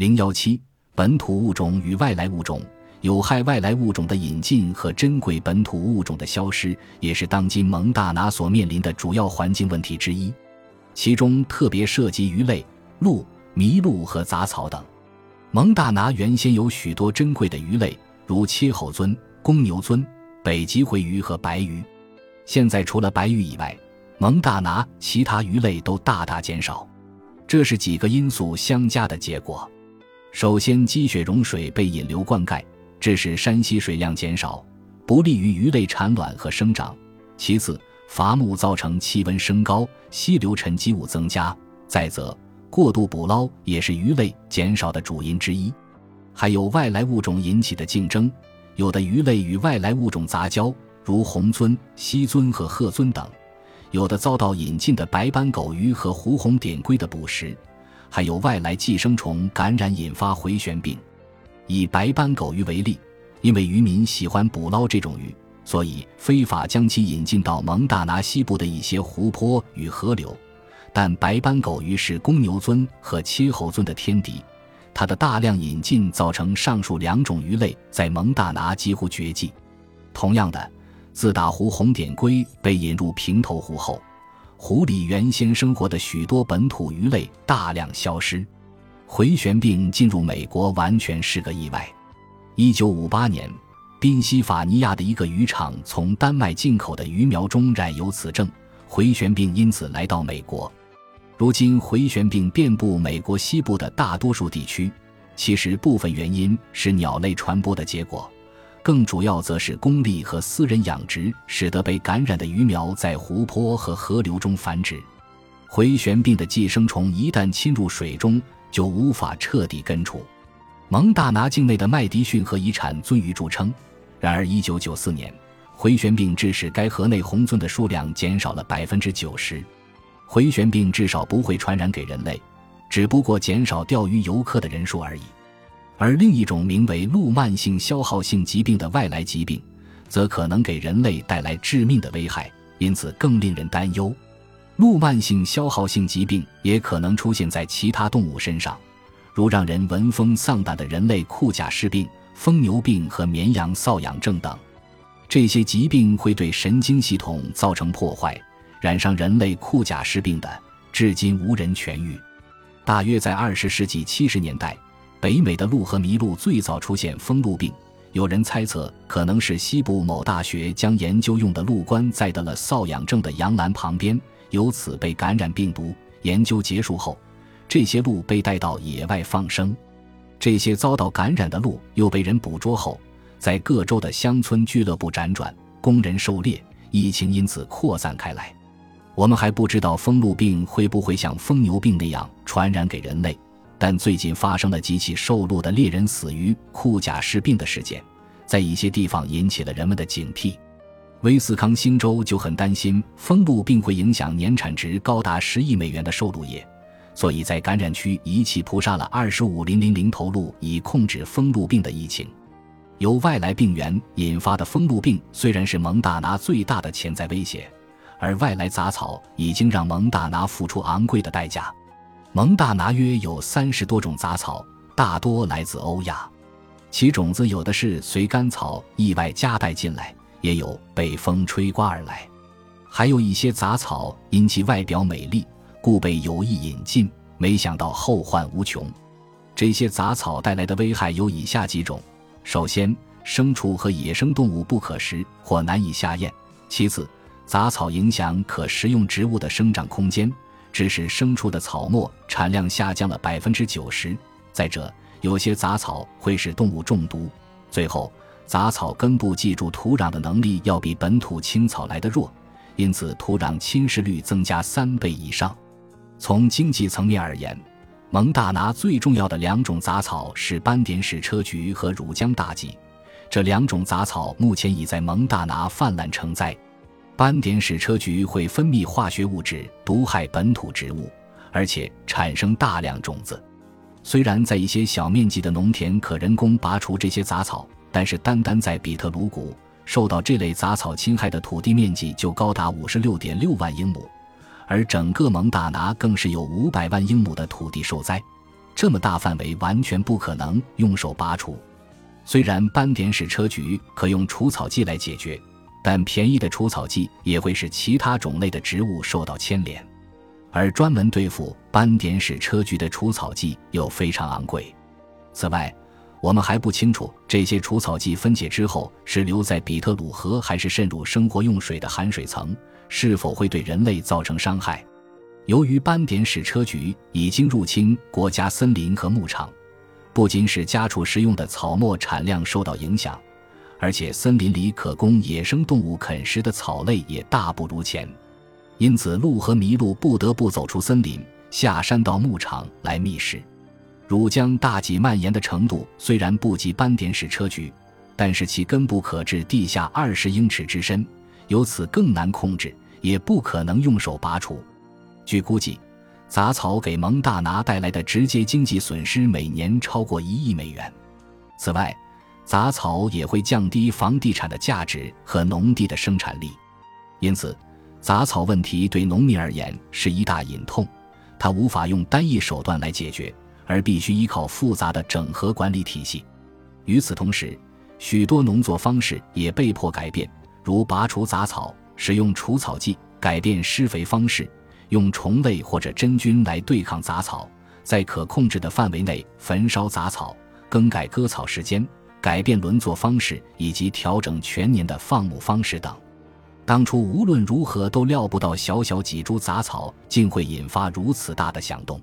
零幺七，本土物种与外来物种。有害外来物种的引进和珍贵本土物种的消失，也是当今蒙大拿所面临的主要环境问题之一。其中特别涉及鱼类、鹿、麋鹿和杂草等。蒙大拿原先有许多珍贵的鱼类，如切喉鳟、公牛鳟、北极灰鱼和白鱼。现在除了白鱼以外，蒙大拿其他鱼类都大大减少，这是几个因素相加的结果。首先，积雪融水被引流灌溉。致使山溪水量减少，不利于鱼类产卵和生长。其次，伐木造成气温升高，溪流沉积物增加。再则，过度捕捞也是鱼类减少的主因之一。还有外来物种引起的竞争，有的鱼类与外来物种杂交，如红鳟、西鳟和褐鳟等；有的遭到引进的白斑狗鱼和胡红点龟的捕食，还有外来寄生虫感染引发回旋病。以白斑狗鱼为例，因为渔民喜欢捕捞这种鱼，所以非法将其引进到蒙大拿西部的一些湖泊与河流。但白斑狗鱼是公牛鳟和切喉鳟的天敌，它的大量引进造成上述两种鱼类在蒙大拿几乎绝迹。同样的，自打湖红点龟被引入平头湖后，湖里原先生活的许多本土鱼类大量消失。回旋病进入美国完全是个意外。一九五八年，宾夕法尼亚的一个渔场从丹麦进口的鱼苗中染有此症，回旋病因此来到美国。如今，回旋病遍布美国西部的大多数地区。其实，部分原因是鸟类传播的结果，更主要则是公立和私人养殖使得被感染的鱼苗在湖泊和河流中繁殖。回旋病的寄生虫一旦侵入水中，就无法彻底根除。蒙大拿境内的麦迪逊河以产鳟鱼著称，然而1994年，回旋病致使该河内红鳟的数量减少了百分之九十。回旋病至少不会传染给人类，只不过减少钓鱼游客的人数而已。而另一种名为鹿慢性消耗性疾病的外来疾病，则可能给人类带来致命的危害，因此更令人担忧。鹿慢性消耗性疾病也可能出现在其他动物身上，如让人闻风丧胆的人类库贾氏病、疯牛病和绵羊瘙痒症等。这些疾病会对神经系统造成破坏。染上人类库贾氏病的，至今无人痊愈。大约在二十世纪七十年代，北美的鹿和麋鹿最早出现疯鹿病。有人猜测，可能是西部某大学将研究用的鹿冠载得了瘙痒症的羊栏旁边。由此被感染病毒。研究结束后，这些鹿被带到野外放生。这些遭到感染的鹿又被人捕捉后，在各州的乡村俱乐部辗转，供人狩猎。疫情因此扩散开来。我们还不知道疯鹿病会不会像疯牛病那样传染给人类，但最近发生了几起受鹿的猎人死于库贾氏病的事件，在一些地方引起了人们的警惕。威斯康星州就很担心疯鹿病会影响年产值高达十亿美元的受鹿业，所以在感染区一气扑杀了二十五零零零头鹿，以控制疯鹿病的疫情。由外来病源引发的疯鹿病虽然是蒙大拿最大的潜在威胁，而外来杂草已经让蒙大拿付出昂贵的代价。蒙大拿约有三十多种杂草，大多来自欧亚，其种子有的是随干草意外夹带进来。也有被风吹刮而来，还有一些杂草因其外表美丽，故被有意引进，没想到后患无穷。这些杂草带来的危害有以下几种：首先，牲畜和野生动物不可食或难以下咽；其次，杂草影响可食用植物的生长空间，致使牲畜的草沫产量下降了百分之九十；再者，有些杂草会使动物中毒；最后。杂草根部记住土壤的能力要比本土青草来得弱，因此土壤侵蚀率增加三倍以上。从经济层面而言，蒙大拿最重要的两种杂草是斑点矢车菊和乳浆大戟。这两种杂草目前已在蒙大拿泛滥成灾。斑点矢车菊会分泌化学物质毒害本土植物，而且产生大量种子。虽然在一些小面积的农田可人工拔除这些杂草。但是，单单在比特鲁谷，受到这类杂草侵害的土地面积就高达五十六点六万英亩，而整个蒙大拿更是有五百万英亩的土地受灾。这么大范围完全不可能用手拔除。虽然斑点矢车菊可用除草剂来解决，但便宜的除草剂也会使其他种类的植物受到牵连，而专门对付斑点矢车菊的除草剂又非常昂贵。此外，我们还不清楚这些除草剂分解之后是留在比特鲁河还是渗入生活用水的含水层，是否会对人类造成伤害。由于斑点矢车菊已经入侵国家森林和牧场，不仅使家畜食用的草木产量受到影响，而且森林里可供野生动物啃食的草类也大不如前，因此鹿和麋鹿不得不走出森林，下山到牧场来觅食。乳浆大脊蔓延的程度虽然不及斑点矢车菊，但是其根部可至地下二十英尺之深，由此更难控制，也不可能用手拔除。据估计，杂草给蒙大拿带来的直接经济损失每年超过一亿美元。此外，杂草也会降低房地产的价值和农地的生产力，因此，杂草问题对农民而言是一大隐痛，它无法用单一手段来解决。而必须依靠复杂的整合管理体系。与此同时，许多农作方式也被迫改变，如拔除杂草、使用除草剂、改变施肥方式、用虫类或者真菌来对抗杂草、在可控制的范围内焚烧杂草、更改割草时间、改变轮作方式以及调整全年的放牧方式等。当初无论如何都料不到，小小几株杂草竟会引发如此大的响动。